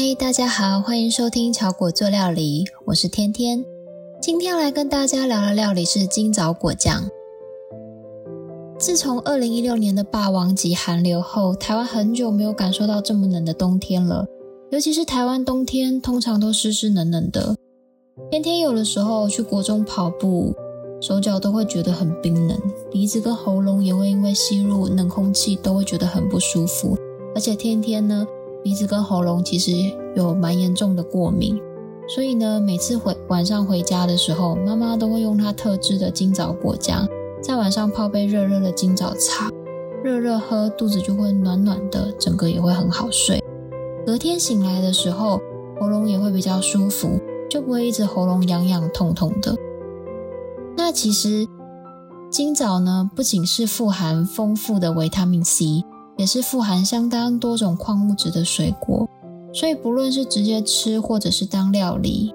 嗨，大家好，欢迎收听巧果做料理，我是天天。今天来跟大家聊的料理是金枣果酱。自从二零一六年的霸王级寒流后，台湾很久没有感受到这么冷的冬天了。尤其是台湾冬天，通常都湿湿冷冷的。天天有的时候去国中跑步，手脚都会觉得很冰冷，鼻子跟喉咙也会因为吸入冷空气，都会觉得很不舒服。而且天天呢，鼻子跟喉咙其实有蛮严重的过敏，所以呢，每次回晚上回家的时候，妈妈都会用她特制的金枣果酱。在晚上泡杯热热的金枣茶，热热喝，肚子就会暖暖的，整个也会很好睡。隔天醒来的时候，喉咙也会比较舒服，就不会一直喉咙痒痒痛痛的。那其实金枣呢，不仅是富含丰富的维他命 C，也是富含相当多种矿物质的水果，所以不论是直接吃或者是当料理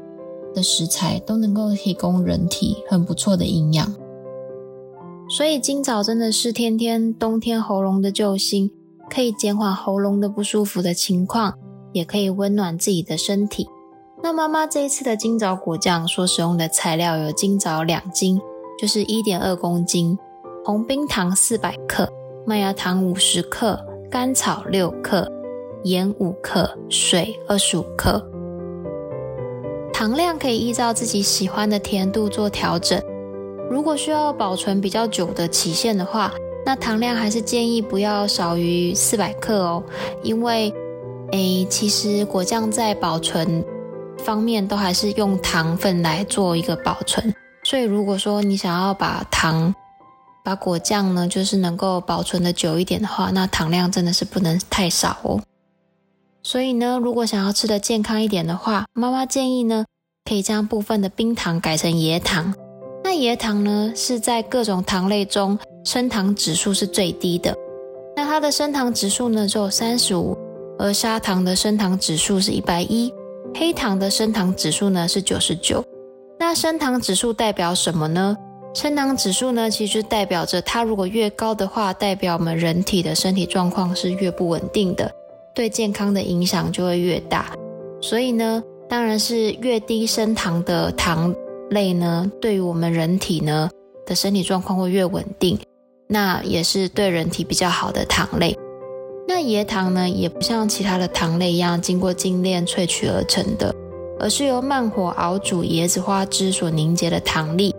的食材，都能够提供人体很不错的营养。所以金枣真的是天天冬天喉咙的救星，可以减缓喉咙的不舒服的情况，也可以温暖自己的身体。那妈妈这一次的金枣果酱所使用的材料有金枣两斤，就是一点二公斤，红冰糖四百克，麦芽糖五十克，甘草六克，盐五克，水二十五克。糖量可以依照自己喜欢的甜度做调整。如果需要保存比较久的期限的话，那糖量还是建议不要少于四百克哦。因为，诶，其实果酱在保存方面都还是用糖分来做一个保存。所以，如果说你想要把糖、把果酱呢，就是能够保存的久一点的话，那糖量真的是不能太少哦。所以呢，如果想要吃的健康一点的话，妈妈建议呢，可以将部分的冰糖改成椰糖。那椰糖呢，是在各种糖类中升糖指数是最低的。那它的升糖指数呢，只有三十五，而砂糖的升糖指数是一百一，黑糖的升糖指数呢是九十九。那升糖指数代表什么呢？升糖指数呢，其实代表着它如果越高的话，代表我们人体的身体状况是越不稳定的，对健康的影响就会越大。所以呢，当然是越低升糖的糖。类呢，对于我们人体呢的身体状况会越稳定，那也是对人体比较好的糖类。那椰糖呢，也不像其他的糖类一样经过精炼萃取而成的，而是由慢火熬煮椰子花汁所凝结的糖粒，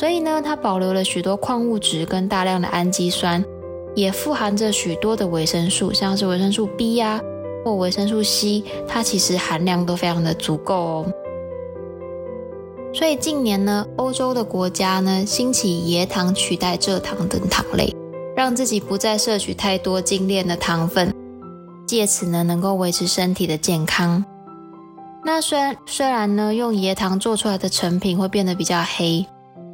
所以呢，它保留了许多矿物质跟大量的氨基酸，也富含着许多的维生素，像是维生素 B 呀或维生素 C，它其实含量都非常的足够哦。所以近年呢，欧洲的国家呢兴起椰糖取代蔗糖等糖类，让自己不再摄取太多精炼的糖分，借此呢能够维持身体的健康。那虽然虽然呢用椰糖做出来的成品会变得比较黑，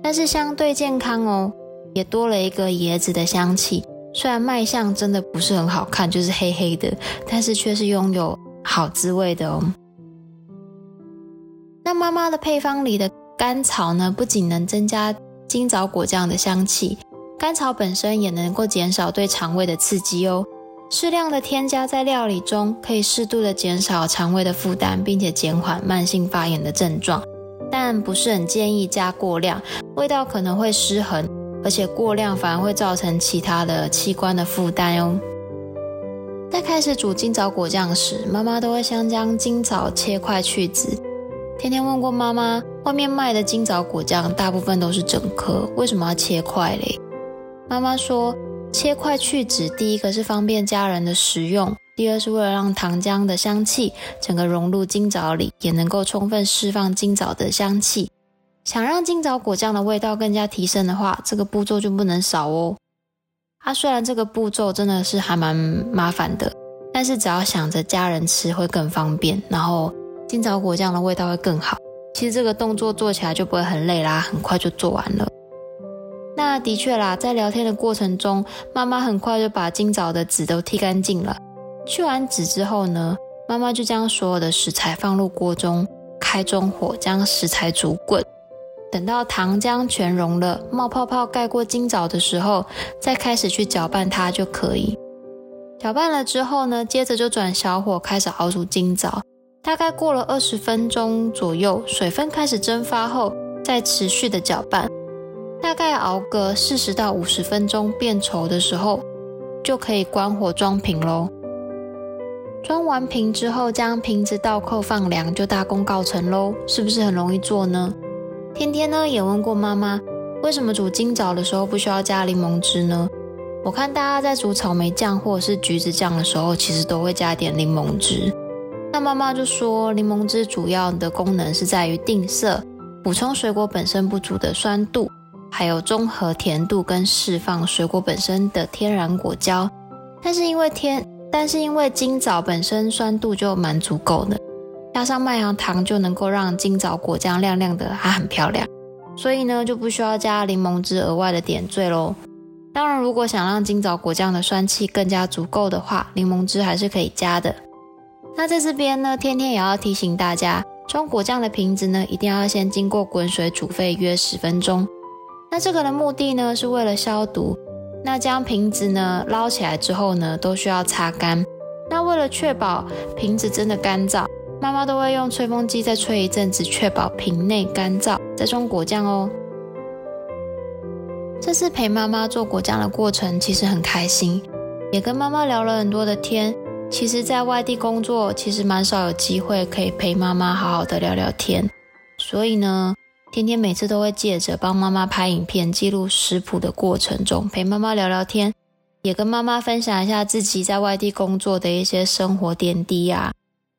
但是相对健康哦，也多了一个椰子的香气。虽然卖相真的不是很好看，就是黑黑的，但是却是拥有好滋味的哦。那妈妈的配方里的甘草呢，不仅能增加金枣果酱的香气，甘草本身也能够减少对肠胃的刺激哦。适量的添加在料理中，可以适度的减少肠胃的负担，并且减缓慢性发炎的症状。但不是很建议加过量，味道可能会失衡，而且过量反而会造成其他的器官的负担哦。在开始煮金枣果酱时，妈妈都会先将金枣切块去籽。天天问过妈妈，外面卖的金枣果酱大部分都是整颗，为什么要切块嘞？妈妈说，切块去籽，第一个是方便家人的食用，第二是为了让糖浆的香气整个融入金枣里，也能够充分释放金枣的香气。想让金枣果酱的味道更加提升的话，这个步骤就不能少哦。啊，虽然这个步骤真的是还蛮麻烦的，但是只要想着家人吃会更方便，然后。金枣果酱的味道会更好。其实这个动作做起来就不会很累啦，很快就做完了。那的确啦，在聊天的过程中，妈妈很快就把金枣的籽都剔干净了。去完籽之后呢，妈妈就将所有的食材放入锅中，开中火将食材煮滚。等到糖浆全融了，冒泡泡盖过金枣的时候，再开始去搅拌它就可以。搅拌了之后呢，接着就转小火开始熬煮金枣。大概过了二十分钟左右，水分开始蒸发后，再持续的搅拌，大概熬个四十到五十分钟变稠的时候，就可以关火装瓶喽。装完瓶之后，将瓶子倒扣放凉，就大功告成喽。是不是很容易做呢？天天呢也问过妈妈，为什么煮金枣的时候不需要加柠檬汁呢？我看大家在煮草莓酱或者是橘子酱的时候，其实都会加点柠檬汁。那妈妈就说，柠檬汁主要的功能是在于定色，补充水果本身不足的酸度，还有中和甜度跟释放水果本身的天然果胶。但是因为天但是因为金枣本身酸度就蛮足够的，加上麦芽糖就能够让金枣果酱亮亮的，还很漂亮，所以呢就不需要加柠檬汁额外的点缀喽。当然，如果想让金枣果酱的酸气更加足够的话，柠檬汁还是可以加的。那在这边呢，天天也要提醒大家，装果酱的瓶子呢，一定要先经过滚水煮沸约十分钟。那这个的目的呢，是为了消毒。那将瓶子呢捞起来之后呢，都需要擦干。那为了确保瓶子真的干燥，妈妈都会用吹风机再吹一阵子，确保瓶内干燥再装果酱哦。这次陪妈妈做果酱的过程其实很开心，也跟妈妈聊了很多的天。其实，在外地工作，其实蛮少有机会可以陪妈妈好好的聊聊天，所以呢。天天每次都会借着帮妈妈拍影片记录食谱的过程中，陪妈妈聊聊天，也跟妈妈分享一下自己在外地工作的一些生活点滴啊。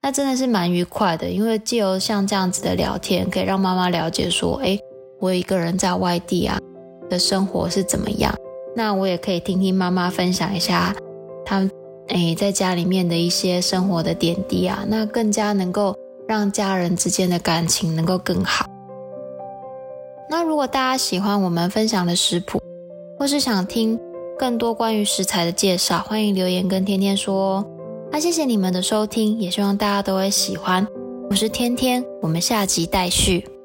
那真的是蛮愉快的，因为借由像这样子的聊天，可以让妈妈了解说，哎，我一个人在外地啊的生活是怎么样。那我也可以听听妈妈分享一下他们哎在家里面的一些生活的点滴啊，那更加能够让家人之间的感情能够更好。那如果大家喜欢我们分享的食谱，或是想听更多关于食材的介绍，欢迎留言跟天天说哦。那谢谢你们的收听，也希望大家都会喜欢。我是天天，我们下集待续。